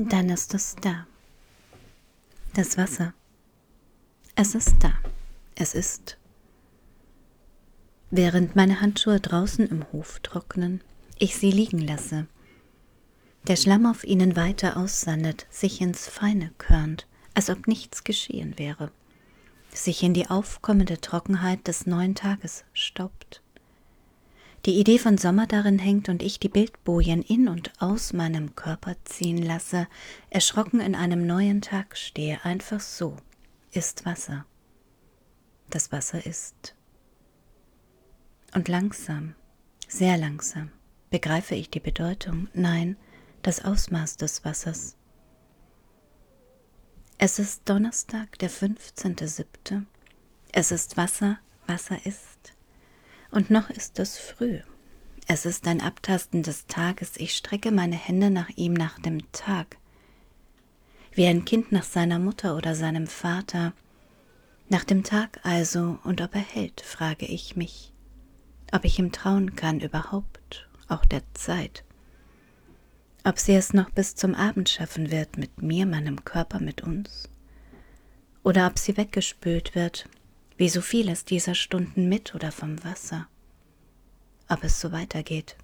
Dann ist es da. Das Wasser. Es ist da. Es ist. Während meine Handschuhe draußen im Hof trocknen, ich sie liegen lasse, der Schlamm auf ihnen weiter aussandet, sich ins Feine körnt, als ob nichts geschehen wäre, sich in die aufkommende Trockenheit des neuen Tages staubt. Die Idee von Sommer darin hängt und ich die Bildbojen in und aus meinem Körper ziehen lasse, erschrocken in einem neuen Tag stehe, einfach so, ist Wasser. Das Wasser ist. Und langsam, sehr langsam, begreife ich die Bedeutung, nein, das Ausmaß des Wassers. Es ist Donnerstag, der 15.07. Es ist Wasser, Wasser ist. Und noch ist es früh. Es ist ein Abtasten des Tages. Ich strecke meine Hände nach ihm, nach dem Tag. Wie ein Kind nach seiner Mutter oder seinem Vater. Nach dem Tag also und ob er hält, frage ich mich. Ob ich ihm trauen kann überhaupt, auch der Zeit. Ob sie es noch bis zum Abend schaffen wird, mit mir, meinem Körper, mit uns. Oder ob sie weggespült wird, wie so vieles dieser Stunden mit oder vom Wasser. Ob es so weitergeht.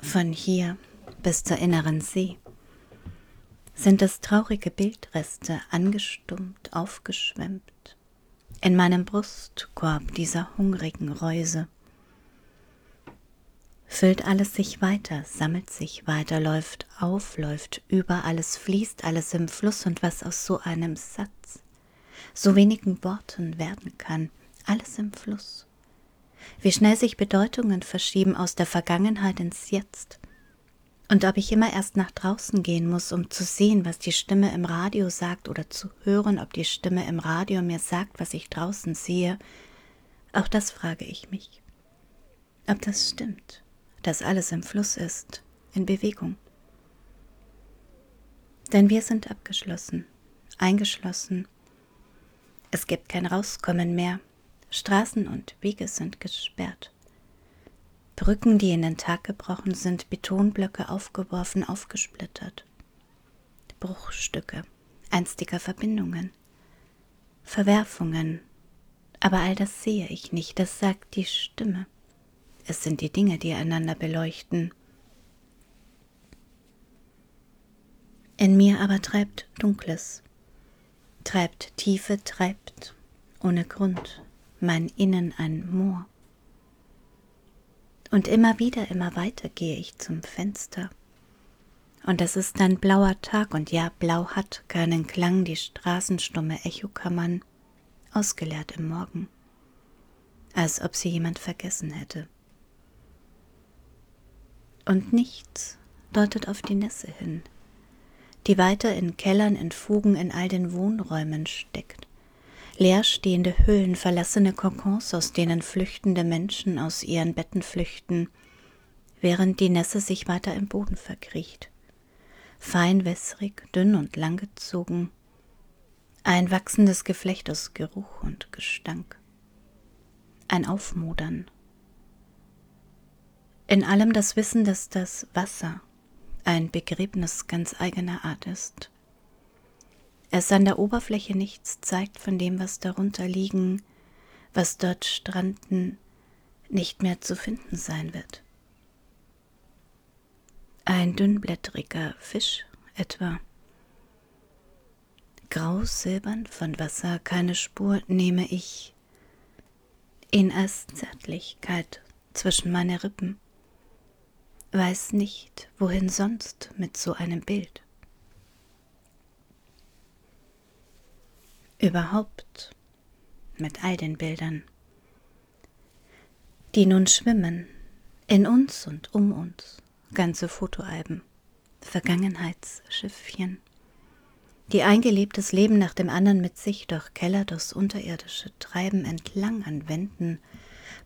Von hier bis zur inneren See sind es traurige Bildreste angestummt, aufgeschwemmt, in meinem Brustkorb dieser hungrigen Reuse. Füllt alles sich weiter, sammelt sich weiter, läuft auf, läuft über, alles fließt, alles im Fluss und was aus so einem Satz so wenigen Worten werden kann, alles im Fluss. Wie schnell sich Bedeutungen verschieben aus der Vergangenheit ins Jetzt. Und ob ich immer erst nach draußen gehen muss, um zu sehen, was die Stimme im Radio sagt, oder zu hören, ob die Stimme im Radio mir sagt, was ich draußen sehe, auch das frage ich mich. Ob das stimmt, dass alles im Fluss ist, in Bewegung. Denn wir sind abgeschlossen, eingeschlossen es gibt kein Rauskommen mehr. Straßen und Wege sind gesperrt. Brücken, die in den Tag gebrochen sind, Betonblöcke aufgeworfen, aufgesplittert. Bruchstücke einstiger Verbindungen, Verwerfungen. Aber all das sehe ich nicht, das sagt die Stimme. Es sind die Dinge, die einander beleuchten. In mir aber treibt Dunkles, treibt Tiefe, treibt ohne Grund mein Innen ein Moor. Und immer wieder, immer weiter gehe ich zum Fenster. Und es ist ein blauer Tag, und ja, blau hat keinen Klang, die straßenstumme Echokammern, ausgeleert im Morgen, als ob sie jemand vergessen hätte. Und nichts deutet auf die Nässe hin, die weiter in Kellern, in Fugen, in all den Wohnräumen steckt. Leerstehende Hüllen, verlassene Kokons, aus denen flüchtende Menschen aus ihren Betten flüchten, während die Nässe sich weiter im Boden verkriecht. Fein wässrig, dünn und langgezogen, ein wachsendes Geflecht aus Geruch und Gestank. Ein Aufmodern. In allem das Wissen, dass das Wasser ein Begräbnis ganz eigener Art ist. Es an der Oberfläche nichts zeigt von dem, was darunter liegen, was dort stranden, nicht mehr zu finden sein wird. Ein dünnblättriger Fisch etwa. Grau silbern von Wasser, keine Spur nehme ich ihn als Zärtlichkeit zwischen meine Rippen weiß nicht, wohin sonst mit so einem Bild. Überhaupt mit all den Bildern, die nun schwimmen in uns und um uns, ganze Fotoalben, Vergangenheitsschiffchen, die ein gelebtes Leben nach dem anderen mit sich durch Keller, durchs unterirdische Treiben entlang an Wänden,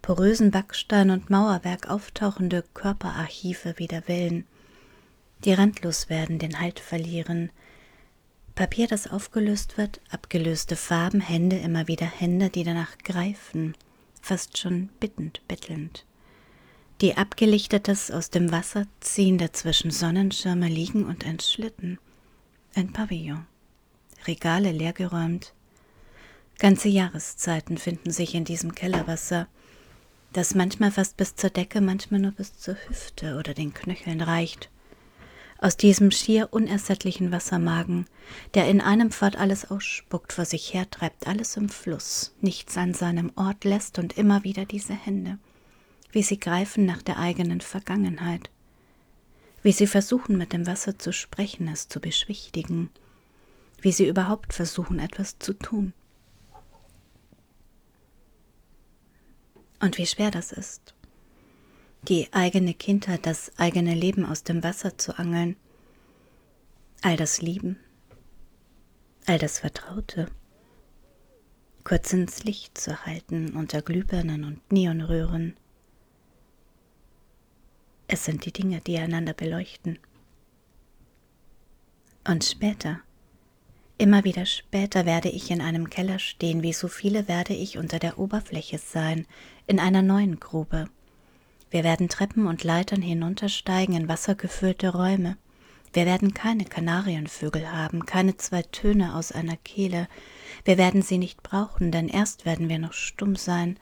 porösen Backstein und Mauerwerk auftauchende Körperarchive wider Wellen, die randlos werden, den Halt verlieren, Papier, das aufgelöst wird, abgelöste Farben, Hände, immer wieder Hände, die danach greifen, fast schon bittend, bettelnd. die abgelichtetes aus dem Wasser ziehen, dazwischen Sonnenschirme liegen und ein Schlitten, ein Pavillon, Regale leergeräumt. Ganze Jahreszeiten finden sich in diesem Kellerwasser, das manchmal fast bis zur Decke, manchmal nur bis zur Hüfte oder den Knöcheln reicht. Aus diesem schier unersättlichen Wassermagen, der in einem Fahrt alles ausspuckt, vor sich hertreibt, alles im Fluss, nichts an seinem Ort lässt und immer wieder diese Hände, wie sie greifen nach der eigenen Vergangenheit, wie sie versuchen mit dem Wasser zu sprechen, es zu beschwichtigen, wie sie überhaupt versuchen etwas zu tun. Und wie schwer das ist, die eigene Kindheit, das eigene Leben aus dem Wasser zu angeln, all das Lieben, all das Vertraute, kurz ins Licht zu halten unter Glühbirnen und Neonröhren. Es sind die Dinge, die einander beleuchten. Und später, Immer wieder später werde ich in einem Keller stehen, wie so viele werde ich unter der Oberfläche sein, in einer neuen Grube. Wir werden Treppen und Leitern hinuntersteigen in wassergefüllte Räume. Wir werden keine Kanarienvögel haben, keine zwei Töne aus einer Kehle. Wir werden sie nicht brauchen, denn erst werden wir noch stumm sein.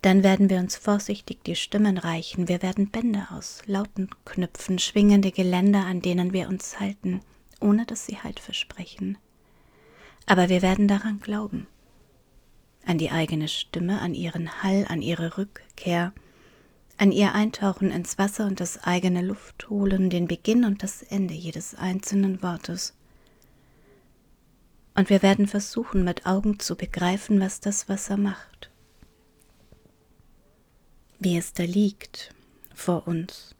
Dann werden wir uns vorsichtig die Stimmen reichen. Wir werden Bänder aus Lauten knüpfen, schwingende Geländer, an denen wir uns halten, ohne dass sie Halt versprechen. Aber wir werden daran glauben, an die eigene Stimme, an ihren Hall, an ihre Rückkehr, an ihr Eintauchen ins Wasser und das eigene Luftholen, den Beginn und das Ende jedes einzelnen Wortes. Und wir werden versuchen, mit Augen zu begreifen, was das Wasser macht, wie es da liegt vor uns,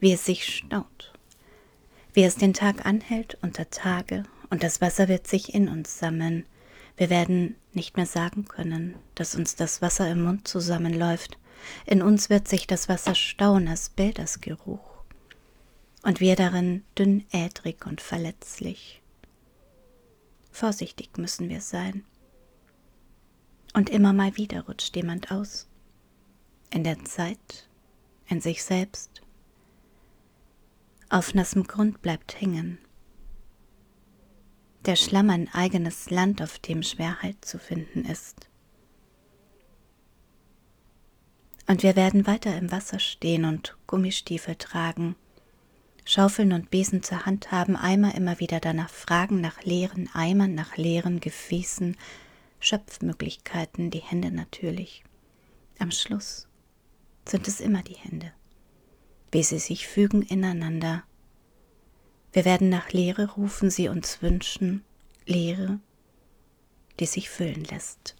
wie es sich staut, wie es den Tag anhält unter Tage und das Wasser wird sich in uns sammeln. Wir werden nicht mehr sagen können, dass uns das Wasser im Mund zusammenläuft. In uns wird sich das Wasser stauen als Bildersgeruch. Und wir darin dünn, ädrig und verletzlich. Vorsichtig müssen wir sein. Und immer mal wieder rutscht jemand aus. In der Zeit, in sich selbst. Auf nassem Grund bleibt hängen der Schlamm ein eigenes Land, auf dem schwer Halt zu finden ist. Und wir werden weiter im Wasser stehen und Gummistiefel tragen, Schaufeln und Besen zur Hand haben, Eimer immer wieder danach fragen, nach leeren Eimern, nach leeren Gefäßen, Schöpfmöglichkeiten, die Hände natürlich. Am Schluss sind es immer die Hände, wie sie sich fügen ineinander, wir werden nach Lehre rufen, sie uns wünschen, Lehre, die sich füllen lässt.